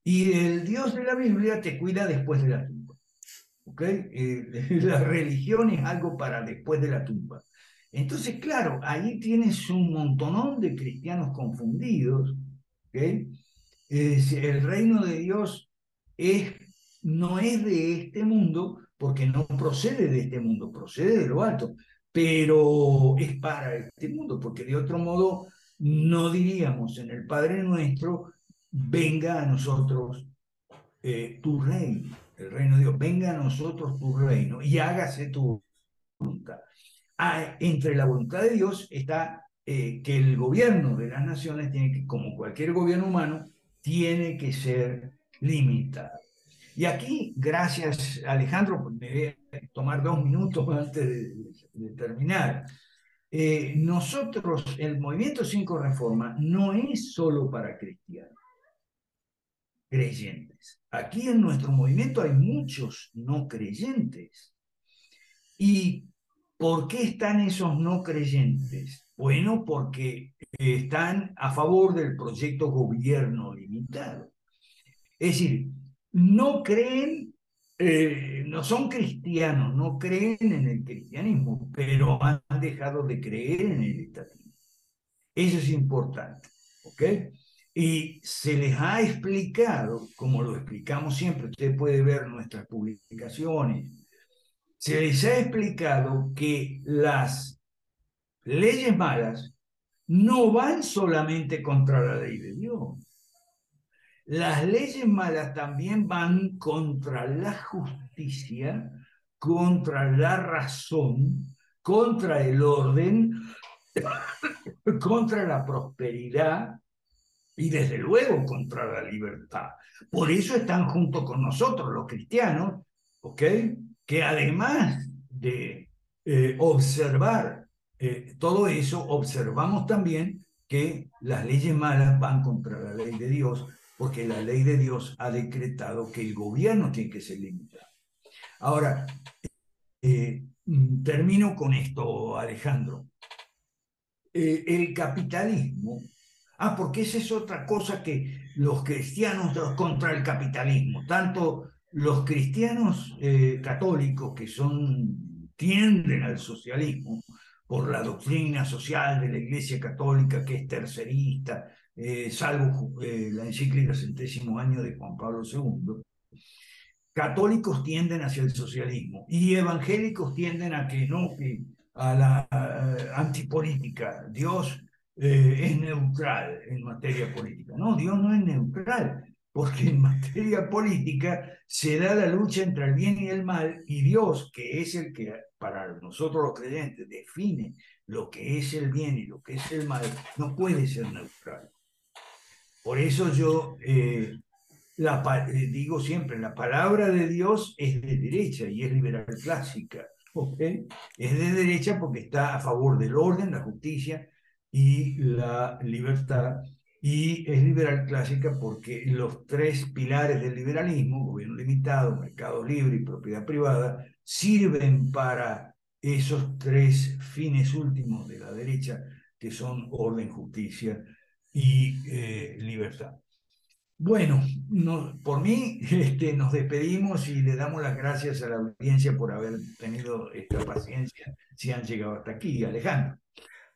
Y el Dios de la Biblia te cuida después de la tumba. ¿Ok? Eh, la religión es algo para después de la tumba. Entonces, claro, ahí tienes un montonón de cristianos confundidos el reino de Dios es, no es de este mundo, porque no procede de este mundo, procede de lo alto, pero es para este mundo, porque de otro modo no diríamos en el Padre nuestro, venga a nosotros eh, tu reino, el reino de Dios, venga a nosotros tu reino y hágase tu voluntad. Ah, entre la voluntad de Dios está eh, que el gobierno de las naciones tiene que, como cualquier gobierno humano, tiene que ser limitado. Y aquí, gracias Alejandro, me voy a tomar dos minutos antes de, terminar. Eh, nosotros, el movimiento Cinco Reforma no es solo para cristianos, creyentes. Aquí en nuestro movimiento hay muchos no creyentes. ¿Y por qué están esos no creyentes? Bueno, porque están a favor del proyecto gobierno limitado. Es decir, no creen, eh, no son cristianos, no creen en el cristianismo, pero han dejado de creer en el estatismo. Eso es importante, ¿ok? Y se les ha explicado, como lo explicamos siempre, usted puede ver nuestras publicaciones, se les ha explicado que las leyes malas no van solamente contra la ley de Dios. Las leyes malas también van contra la justicia, contra la razón, contra el orden, contra la prosperidad y desde luego contra la libertad. Por eso están junto con nosotros los cristianos, ¿ok? Que además de eh, observar eh, todo eso, observamos también que las leyes malas van contra la ley de Dios, porque la ley de Dios ha decretado que el gobierno tiene que ser limitado. Ahora, eh, termino con esto, Alejandro. El capitalismo, ah, porque esa es otra cosa que los cristianos contra el capitalismo, tanto los cristianos católicos que son tienden al socialismo, por la doctrina social de la Iglesia Católica, que es tercerista, eh, salvo eh, la encíclica centésimo año de Juan Pablo II, católicos tienden hacia el socialismo y evangélicos tienden a que no, a la antipolítica. Dios eh, es neutral en materia política. No, Dios no es neutral porque en materia política se da la lucha entre el bien y el mal, y Dios, que es el que para nosotros los creyentes define lo que es el bien y lo que es el mal, no puede ser neutral. Por eso yo eh, la, eh, digo siempre, la palabra de Dios es de derecha y es liberal clásica. Es de derecha porque está a favor del orden, la justicia y la libertad y es liberal clásica porque los tres pilares del liberalismo, gobierno limitado, mercado libre y propiedad privada, sirven para esos tres fines últimos de la derecha, que son orden, justicia y eh, libertad. Bueno, por mí este, nos despedimos y le damos las gracias a la audiencia por haber tenido esta paciencia si han llegado hasta aquí. Alejandro.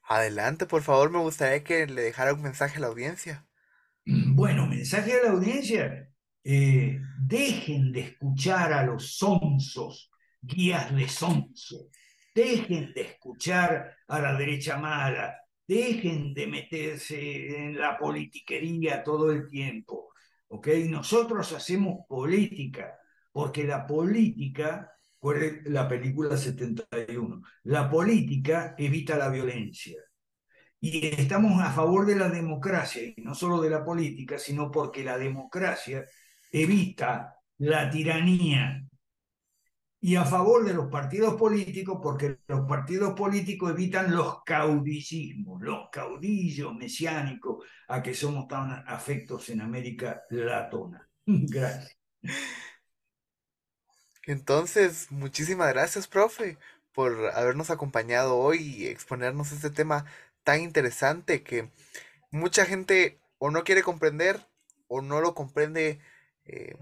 Adelante, por favor, me gustaría que le dejara un mensaje a la audiencia. Bueno, mensaje a la audiencia, eh, dejen de escuchar a los sonsos, guías de sonso, dejen de escuchar a la derecha mala, dejen de meterse en la politiquería todo el tiempo, ¿ok? Nosotros hacemos política, porque la política, la película 71, la política evita la violencia. Y estamos a favor de la democracia, y no solo de la política, sino porque la democracia evita la tiranía. Y a favor de los partidos políticos, porque los partidos políticos evitan los caudillismos, los caudillos mesiánicos a que somos tan afectos en América Latona. Gracias. Entonces, muchísimas gracias, profe, por habernos acompañado hoy y exponernos este tema tan interesante que mucha gente o no quiere comprender o no lo comprende eh,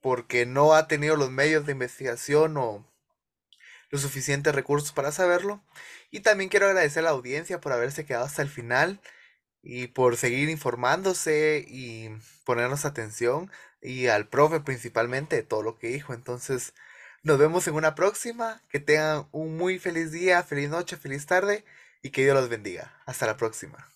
porque no ha tenido los medios de investigación o los suficientes recursos para saberlo. Y también quiero agradecer a la audiencia por haberse quedado hasta el final y por seguir informándose y ponernos atención y al profe principalmente de todo lo que dijo. Entonces, nos vemos en una próxima. Que tengan un muy feliz día, feliz noche, feliz tarde y que Dios los bendiga. Hasta la próxima.